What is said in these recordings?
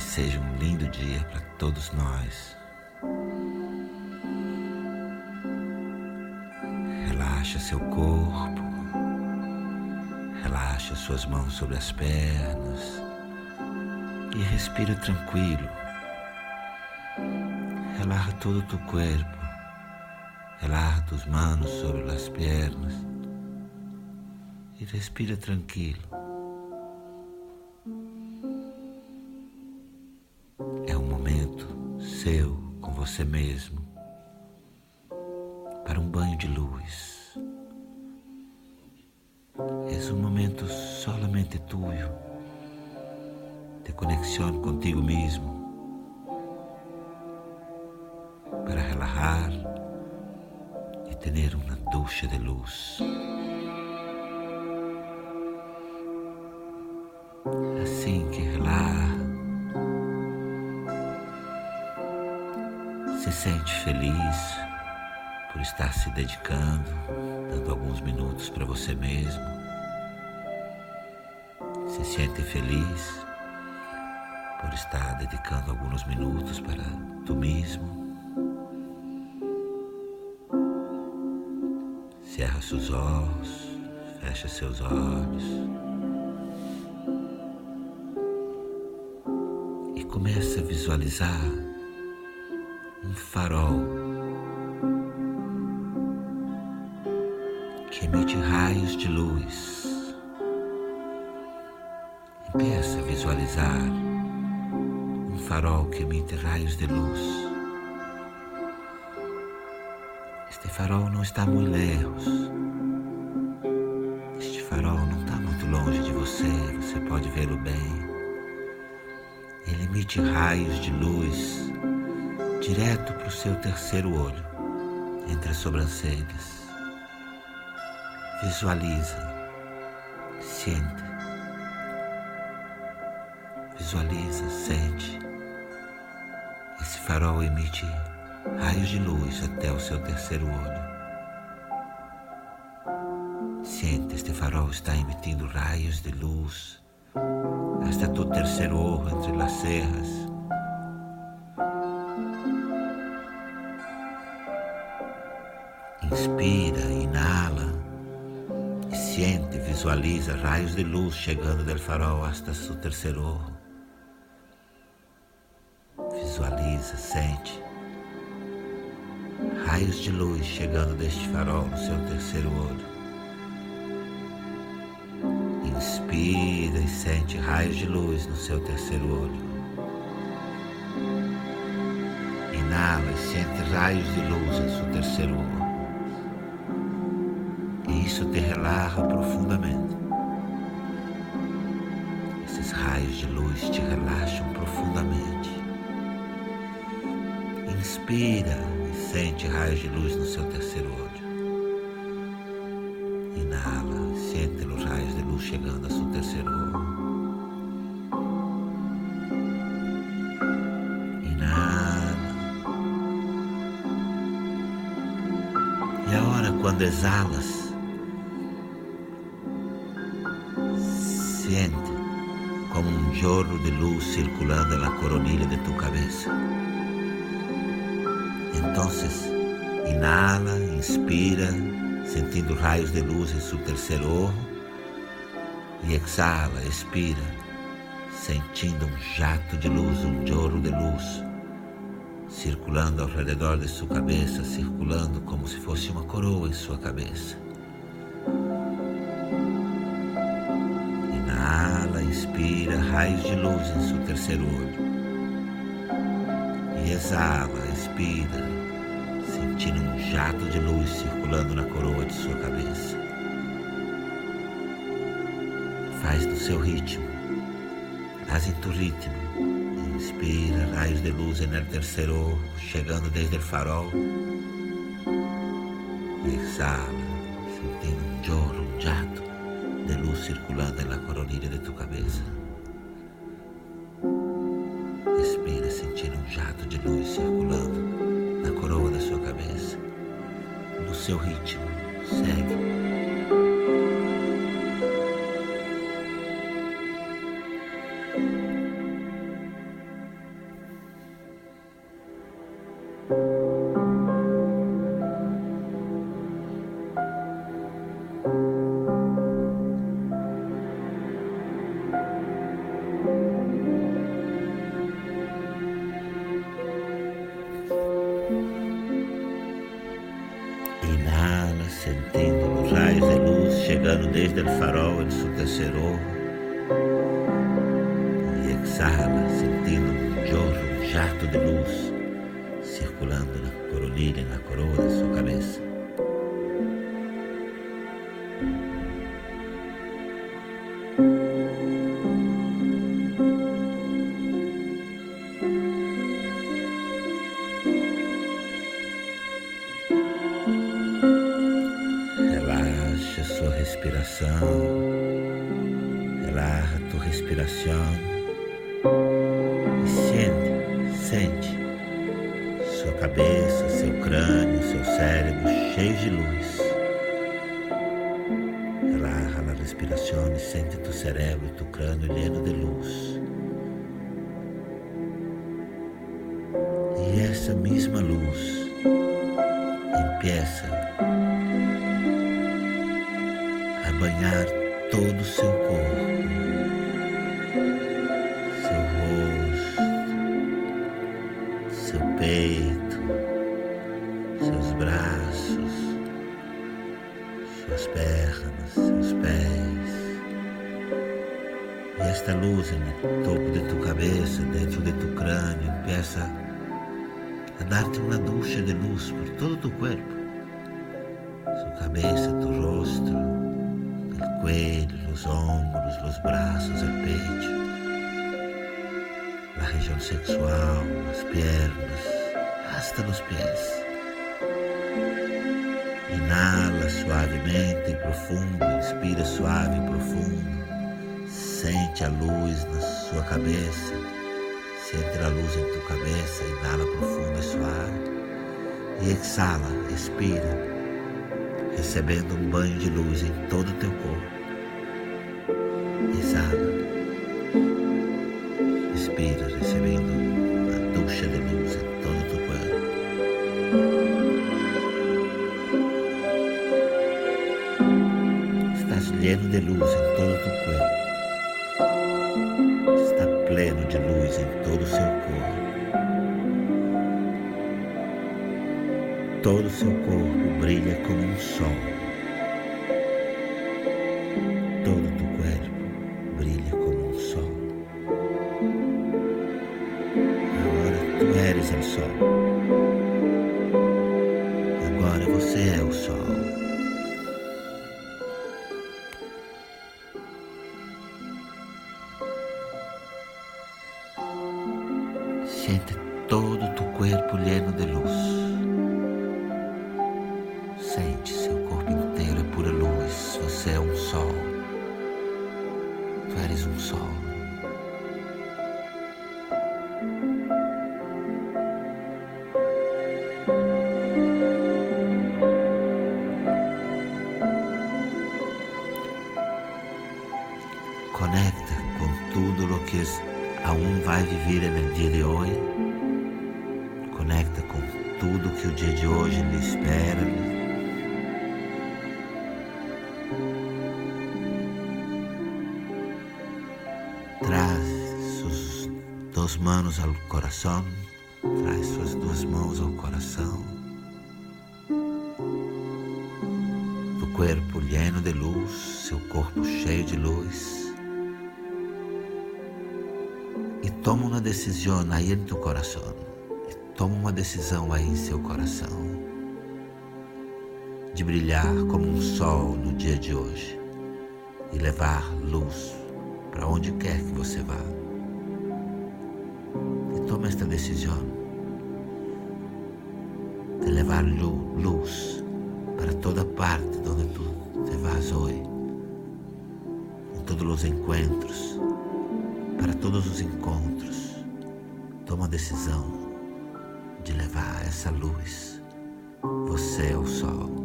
Seja um lindo dia para todos nós. Relaxa seu corpo. Relaxa suas mãos sobre as pernas. E respira tranquilo. Relaxa todo o teu corpo. Relaxa tus manos sobre as pernas e respira tranquilo. Você mesmo para um banho de luz. É um momento solamente tuyo de conexão contigo mesmo para relajar tener una ducha de luz. Assim que sente feliz por estar se dedicando, dando alguns minutos para você mesmo. Se sente feliz por estar dedicando alguns minutos para tu mesmo. Cerra seus olhos, fecha seus olhos e começa a visualizar um farol que emite raios de luz. Empieza a visualizar um farol que emite raios de luz. Este farol não está muito lejos. Este farol não está muito longe de você, você pode vê-lo bem. Ele emite raios de luz direto para o seu terceiro olho, entre as sobrancelhas. Visualiza, sente. Visualiza, sente. Esse farol emite raios de luz até o seu terceiro olho. Sente, este farol está emitindo raios de luz hasta tu terceiro olho entre as cejas. Inspira, inala e sente, visualiza raios de luz chegando do farol hasta seu terceiro olho. Visualiza, sente raios de luz chegando deste farol no seu terceiro olho. Inspira e sente raios de luz no seu terceiro olho. Inala e sente raios de luz em seu terceiro olho. E isso te relaxa profundamente. Esses raios de luz te relaxam profundamente. Inspira Sente raios de luz no seu terceiro olho. Inala, sente os raios de luz chegando ao seu terceiro olho. E quando exalas, jorro de luz circulando na coronilha de tu cabeça. Entonces, inhala, inspira, sentindo raios de luz em seu terceiro ojo. E exhala, expira, sentindo um jato de luz, um jorro de luz, circulando ao redor de sua cabeça, circulando como se fosse uma coroa em sua cabeça. Inspira, raios de luz em seu terceiro olho. E exala, expira, sentindo um jato de luz circulando na coroa de sua cabeça. Faz no seu ritmo, haz em tu ritmo. Inspira raios de luz el terceiro ojo, chegando desde o farol. Exhala, sentindo um jorro, um jato de luz circulando na coronilha de tu cabeça. Respira, sentindo um jato de luz circulando na coroa da sua cabeça, no seu ritmo, Segue. Luz chegando desde o farol em seu terceiro ojo. E exala, sentindo um jorro, um jato de luz circulando na coronilha, na coroa da sua sente, sua cabeça, seu crânio, seu cérebro cheio de luz. Relaxa a respiração e sente tu cérebro e tu crânio lleno de luz. E essa mesma luz empieza banhar todo o seu corpo, peito, seus braços, suas pernas, seus pés. E esta luz no topo de tu cabeça, dentro de tu crânio, empieza a dar-te uma ducha de luz por todo tu corpo. Sua cabeça, tu rosto, cuello, los hombros, los brazos, el pecho, la región sexual, las piernas, hasta los pies. Inhala suavemente e profundo, inspira suave e profundo. Sente a luz na sua cabeça. Sente a luz em tua cabeça. Inhala profundo e suave. E exala, expira recebendo um banho de luz em todo o teu corpo. Exala, recebendo uma ducha de luz em todo o corpo. Estás lleno de luz em todo o teu corpo. Está pleno de luz em todo o seu corpo. Todo o seu corpo brilha como um sol. Sente todo o teu corpo lleno de luz. Sente seu corpo inteiro é pura luz. Você é um sol. Tu eres um sol. Conecta com tudo o que aún vai viver dia de hoje. Conecta com tudo que o dia de hoje lhe espera, Traz suas duas mãos ao coração, traz suas duas mãos ao coração. Tu corpo lleno de luz, seu corpo cheio de luz. Toma uma decisão aí em teu coração. Toma uma decisão aí em seu coração. De brilhar como um sol no dia de hoje e levar luz para onde quer que você vá. E toma esta decisão de levar luz para toda parte onde tu te vas hoje, em todos os encontros, para todos os encontros. Toma a decisão de levar essa luz. Você é o sol.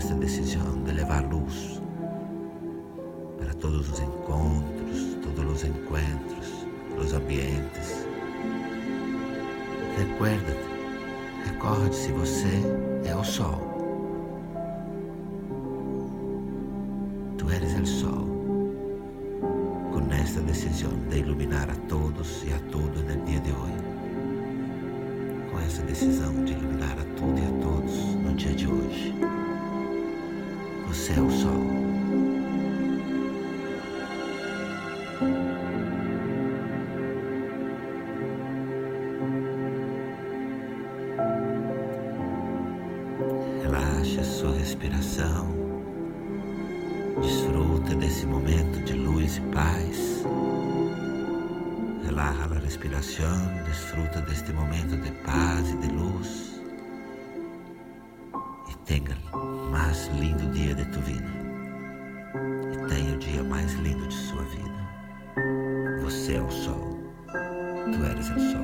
esta decisão de levar luz para todos os encontros, todos os encontros, os ambientes. Recuerda-te, recorde-se, você é o sol. Tu eres o sol. Com esta decisão de iluminar a todos e a tudo no dia de hoje essa decisão de iluminar a tudo e a todos no dia de hoje. Você é o sol. Relaxe a sua respiração. Desfruta desse momento de luz e paz. Relaja a respiração, desfruta deste momento de paz e de luz e tenha o mais lindo dia de tua vida. E tenha o dia mais lindo de sua vida. Você é o sol. Tu eres o sol.